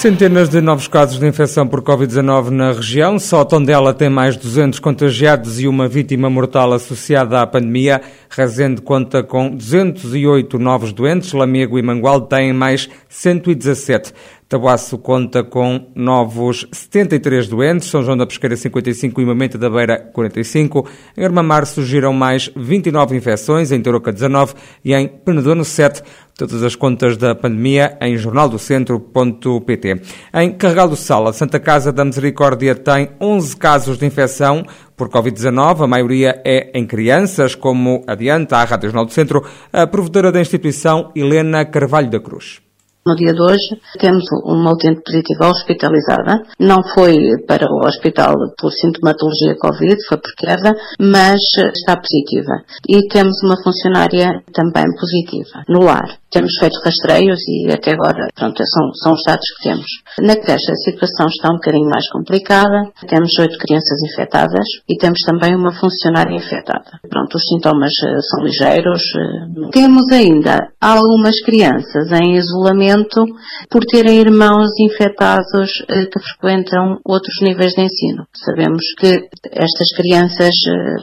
Centenas de novos casos de infecção por Covid-19 na região. Só Tondela tem mais 200 contagiados e uma vítima mortal associada à pandemia. Rezende conta com 208 novos doentes. Lamego e Mangual têm mais 117. Tabuaço conta com novos 73 doentes, São João da Pesqueira 55 e Mamenta da Beira 45. Em Armamar surgiram mais 29 infecções, em Toroca 19 e em Penedono 7. Todas as contas da pandemia em jornaldocentro.pt. Em Carregal do Sal, a Santa Casa da Misericórdia tem 11 casos de infecção por Covid-19. A maioria é em crianças, como adianta a Rádio Jornal do Centro, a provedora da instituição Helena Carvalho da Cruz. No dia de hoje temos uma utente positiva hospitalizada. Não foi para o hospital por sintomatologia Covid, foi por queda, mas está positiva. E temos uma funcionária também positiva no lar. Temos feito rastreios e até agora, pronto, são, são os dados que temos. Na creche a situação está um bocadinho mais complicada. Temos oito crianças infectadas e temos também uma funcionária infectada. Pronto, os sintomas uh, são ligeiros. Uh, temos ainda algumas crianças em isolamento por terem irmãos infectados uh, que frequentam outros níveis de ensino. Sabemos que estas crianças,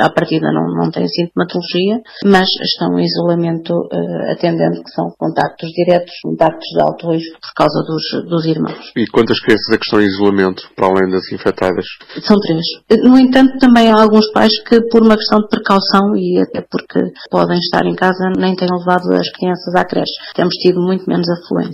à partida, não, não têm sintomatologia, mas estão em isolamento atendendo que são contactos diretos, contactos de alto risco por causa dos, dos irmãos. E quantas crianças é que estão em isolamento, para além das infectadas? São três. No entanto, também há alguns pais que, por uma questão de precaução e até porque podem estar em casa, nem têm levado as crianças à creche. Temos tido muito menos afluência.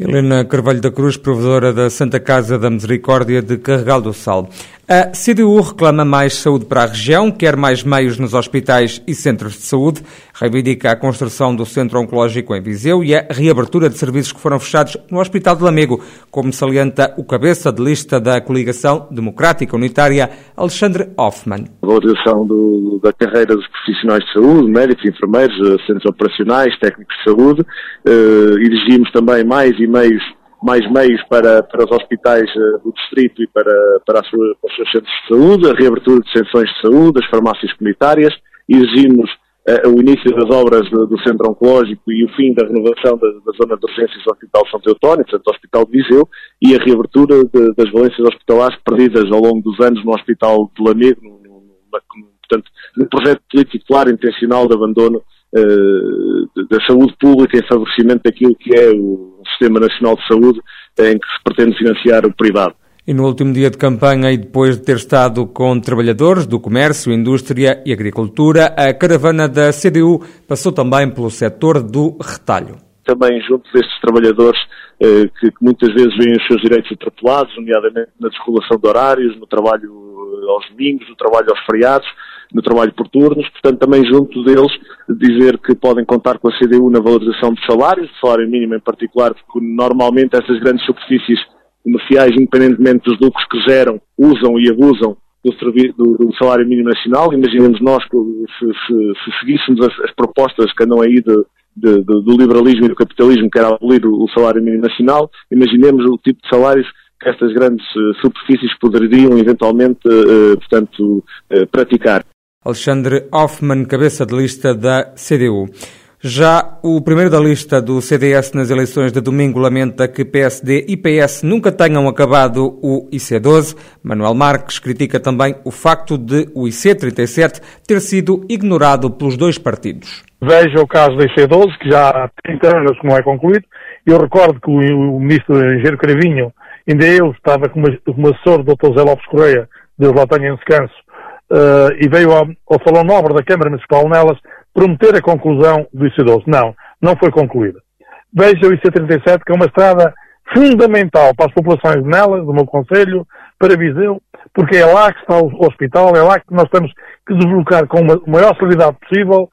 Helena Carvalho da Cruz, provedora da Santa Casa da Misericórdia de Carregal do Sal. A CDU reclama mais saúde para a região, quer mais meios nos hospitais e centros de saúde, reivindica a construção do Centro Oncológico em Viseu e a reabertura de serviços que foram fechados no Hospital de Lamego, como salienta o cabeça de lista da Coligação Democrática Unitária, Alexandre Hoffman. A valorização do, da carreira dos profissionais de saúde, médicos, enfermeiros, centros operacionais, técnicos de saúde, eh, exigimos também mais e meios mais meios para, para os hospitais uh, do distrito e para, para, sua, para, os seus centros de saúde, a reabertura de seções de saúde, as farmácias comunitárias, exigimos uh, o início das obras do, do, Centro Oncológico e o fim da renovação da, da zona de urgências do Hospital São Teotónio, portanto, do Hospital de Viseu, e a reabertura de, das valências hospitalares perdidas ao longo dos anos no Hospital de Lamego, no, no, no, portanto, no projeto político claro intencional de abandono uh, da saúde pública em favorecimento daquilo que é o Sistema Nacional de Saúde, em que se pretende financiar o privado. E no último dia de campanha, e depois de ter estado com trabalhadores do comércio, indústria e agricultura, a caravana da CDU passou também pelo setor do retalho. Também junto destes trabalhadores eh, que, muitas vezes veem os seus direitos atropelados, nomeadamente na desregulação de horários, no trabalho eh, aos domingos, no trabalho aos feriados, no trabalho por turnos, portanto também junto deles dizer que podem contar com a CDU na valorização de salários, de salário mínimo em particular, porque normalmente essas grandes superfícies comerciais, independentemente dos lucros que geram, usam e abusam do, do, do salário mínimo nacional. Imaginemos nós que se, se, se seguíssemos as, as, propostas que andam aí de, de, do liberalismo e do capitalismo, que era abolir o, o salário mínimo nacional, imaginemos o tipo de salários que estas grandes uh, superfícies poderiam eventualmente, uh, portanto, uh, praticar. Alexandre Hoffmann, cabeça de lista da CDU. Já o primeiro da lista do CDS nas eleições de domingo lamenta que PSD e PS nunca tenham acabado o IC12. Manuel Marques critica também o facto de o IC37 ter sido ignorado pelos dois partidos. Veja o caso do IC12, que já há 30 anos não é concluído. Eu recordo que o, ministro Engenheiro Cravinho, ainda ele estava como assessor do Dr. Zé Lopes Correia, Deus lá tenha em descanso, uh, e veio ao, ao Salão Nobre da Câmara Municipal nelas prometer a conclusão do IC12. Não, não foi concluída. Veja o IC37, que é uma estrada fundamental para as populações de nelas, do meu Conselho, para Viseu, porque é lá que está o hospital, é lá que nós temos que deslocar com a maior celeridade possível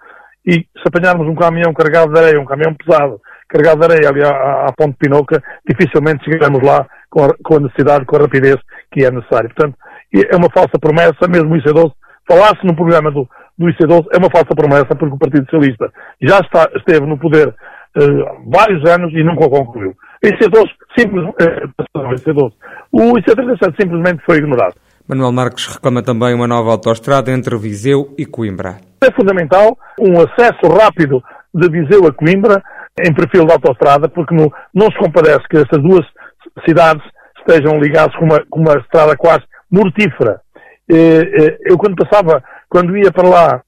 e se apanharmos um caminhão carregado de areia, um caminhão pesado, carregado de areia ali à, à Ponte Pinoca, dificilmente chegaremos lá com a, com a necessidade, com a rapidez que é necessário. Portanto, é uma falsa promessa, mesmo o IC12, falasse no programa do, do IC12, é uma falsa promessa, porque o Partido Socialista já está, esteve no poder uh, vários anos e nunca o concluiu. O IC12, simples, uh, IC12. O IC37 simplesmente foi ignorado. Manuel Marques reclama também uma nova autoestrada entre Viseu e Coimbra. É fundamental um acesso rápido de Viseu a Coimbra em perfil de autoestrada, porque não, não se compadece que estas duas cidades estejam ligadas com uma, com uma estrada quase mortífera. Eu quando passava, quando ia para lá,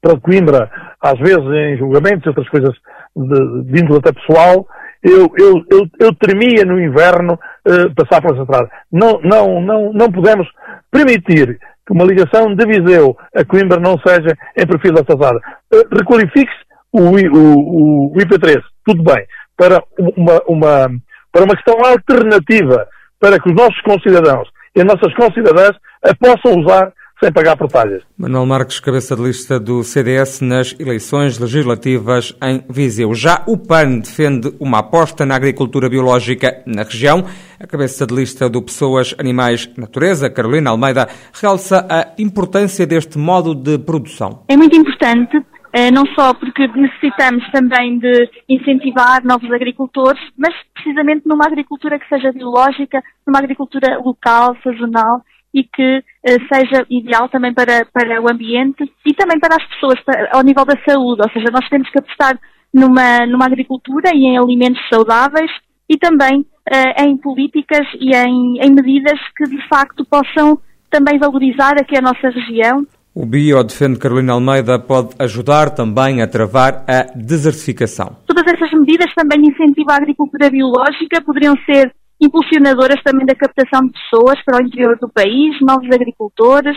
para Coimbra, às vezes em julgamentos, outras coisas de, de índole até pessoal, eu, eu, eu, eu tremia no inverno uh, passar pela estrada. Não, não, não, não podemos permitir que uma ligação de Viseu a Coimbra não seja em perfil da estrada. Uh, Requalifique-se o, o, o, IP3, tudo bem, para uma, uma, para uma questão alternativa, para que os nossos concidadãos e as nossas concidadãs a possam usar sem pagar portalhas. Manuel Marques, cabeça de lista do CDS nas eleições legislativas em Viseu. Já o PAN defende uma aposta na agricultura biológica na região. A cabeça de lista do Pessoas, Animais, Natureza, Carolina Almeida, realça a importância deste modo de produção. É muito importante não só porque necessitamos também de incentivar novos agricultores, mas precisamente numa agricultura que seja biológica, numa agricultura local, sazonal e que uh, seja ideal também para, para o ambiente e também para as pessoas, ao nível da saúde. Ou seja, nós temos que apostar numa, numa agricultura e em alimentos saudáveis e também uh, em políticas e em, em medidas que de facto possam também valorizar aqui a nossa região o Bio, defende Carolina Almeida, pode ajudar também a travar a desertificação. Todas essas medidas também incentivam a agricultura biológica, poderiam ser impulsionadoras também da captação de pessoas para o interior do país, novos agricultores,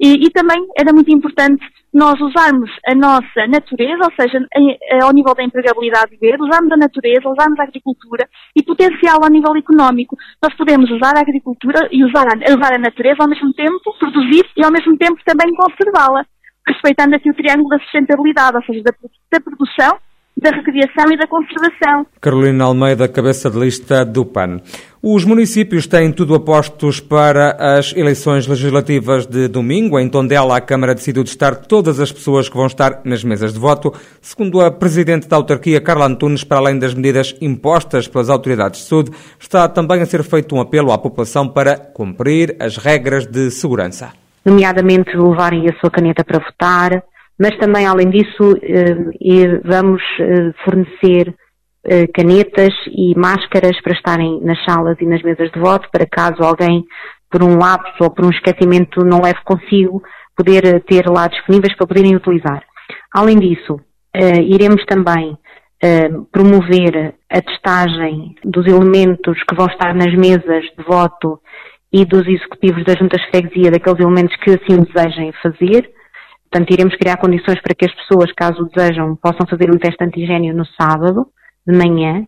e, e, também era muito importante nós usarmos a nossa natureza, ou seja, ao nível da empregabilidade verde, usarmos a natureza, usarmos a agricultura e potencial ao nível económico. Nós podemos usar a agricultura e usar a, usar a natureza ao mesmo tempo, produzir e ao mesmo tempo também conservá-la, respeitando aqui o triângulo da sustentabilidade, ou seja, da, da produção, da recriação e da conservação. Carolina Almeida, cabeça de lista do PAN. Os municípios têm tudo apostos para as eleições legislativas de domingo. Em Tondela, a Câmara decidiu testar todas as pessoas que vão estar nas mesas de voto. Segundo a Presidente da Autarquia, Carla Antunes, para além das medidas impostas pelas autoridades de saúde, está também a ser feito um apelo à população para cumprir as regras de segurança. Nomeadamente levarem a sua caneta para votar, mas também, além disso, eh, vamos eh, fornecer eh, canetas e máscaras para estarem nas salas e nas mesas de voto, para caso alguém, por um lapso ou por um esquecimento, não leve consigo, poder ter lá disponíveis para poderem utilizar. Além disso, iremos também promover a testagem dos elementos que vão estar nas mesas de voto e dos executivos das juntas de freguesia, daqueles elementos que assim desejem fazer. Portanto, iremos criar condições para que as pessoas, caso desejam, possam fazer um teste antigênio no sábado de manhã,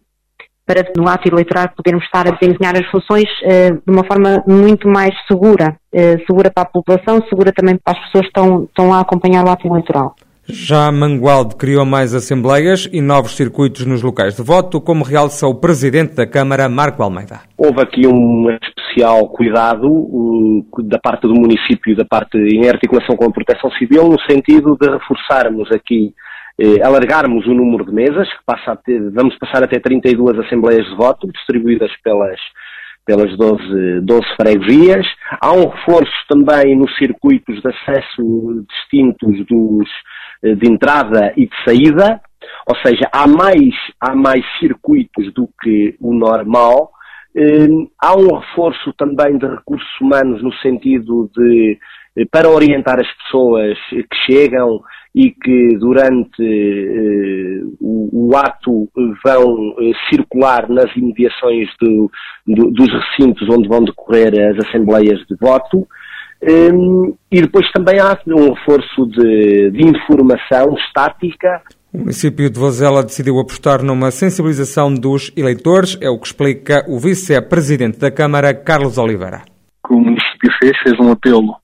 para no ato eleitoral podermos estar a desempenhar as funções uh, de uma forma muito mais segura, uh, segura para a população, segura também para as pessoas que estão, estão a acompanhar o ato eleitoral. Já Mangualde criou mais assembleias e novos circuitos nos locais de voto, como realça o Presidente da Câmara, Marco Almeida. Houve aqui um especial cuidado da parte do município da parte em articulação com a Proteção Civil, no sentido de reforçarmos aqui eh, alargarmos o número de mesas, que passa ter, vamos passar até 32 assembleias de voto, distribuídas pelas, pelas 12, 12 freguesias. Há um reforço também nos circuitos de acesso distintos dos, de entrada e de saída, ou seja, há mais, há mais circuitos do que o normal. Eh, há um reforço também de recursos humanos no sentido de, eh, para orientar as pessoas que chegam, e que durante eh, o, o, ato vão eh, circular nas imediações do, do, dos recintos onde vão decorrer as assembleias de voto. Um, e depois também há um reforço de, de informação estática o município de Vozela decidiu apostar numa sensibilização dos eleitores, é o que explica o vice-presidente da Câmara, Carlos Oliveira. O que o município fez, fez um apelo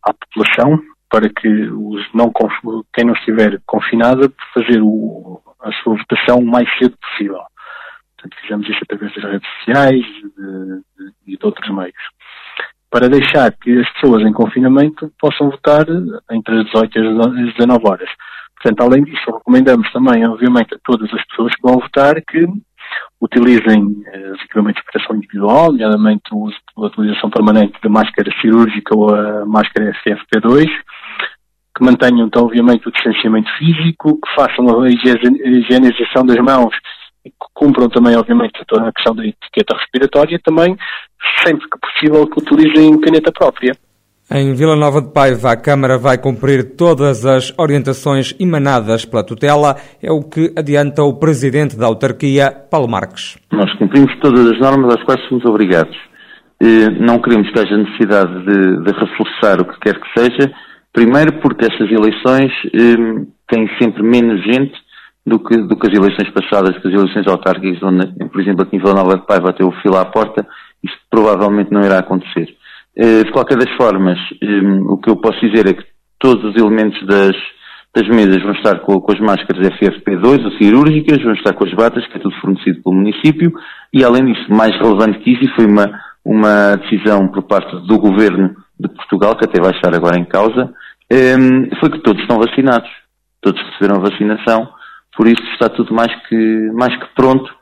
à população para que os não, quem não estiver confinada fazer o, a sua votação o mais cedo possível. Portanto, fizemos isso através das redes sociais de, de, e de outros meios. Para deixar que as pessoas em confinamento possam votar entre as 18 e as 19 horas. Portanto, além disso, recomendamos também, obviamente, a todas as pessoas que vão votar que utilizem os equipamentos de proteção individual, nomeadamente a utilização permanente da máscara cirúrgica ou a máscara FFP2, que mantenham então obviamente o distanciamento físico, que façam a higienização das mãos que cumpram também obviamente toda a questão da etiqueta respiratória também, sempre que possível que utilizem caneta própria. Em Vila Nova de Paiva, a Câmara vai cumprir todas as orientações emanadas pela tutela, é o que adianta o Presidente da Autarquia, Paulo Marques. Nós cumprimos todas as normas às quais somos obrigados. Não queremos que haja necessidade de, de reforçar o que quer que seja, primeiro porque estas eleições eh, têm sempre menos gente do que, do que as eleições passadas, que as eleições autárquicas, onde, por exemplo, aqui em Vila Nova de Paiva ter o fila à porta, isso provavelmente não irá acontecer. Eh, de qualquer das formas, ehm, o que eu posso dizer é que todos os elementos das, das mesas vão estar com, com as máscaras FFP2 ou cirúrgicas, vão estar com as batas, que é tudo fornecido pelo município, e além disso, mais relevante que isso, e foi uma, uma decisão por parte do Governo de Portugal, que até vai estar agora em causa, ehm, foi que todos estão vacinados. Todos receberam a vacinação, por isso está tudo mais que, mais que pronto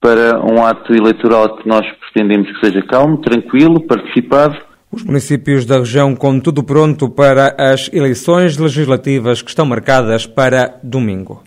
para um ato eleitoral que nós pretendemos que seja calmo, tranquilo, participado os municípios da região com tudo pronto para as eleições legislativas que estão marcadas para domingo.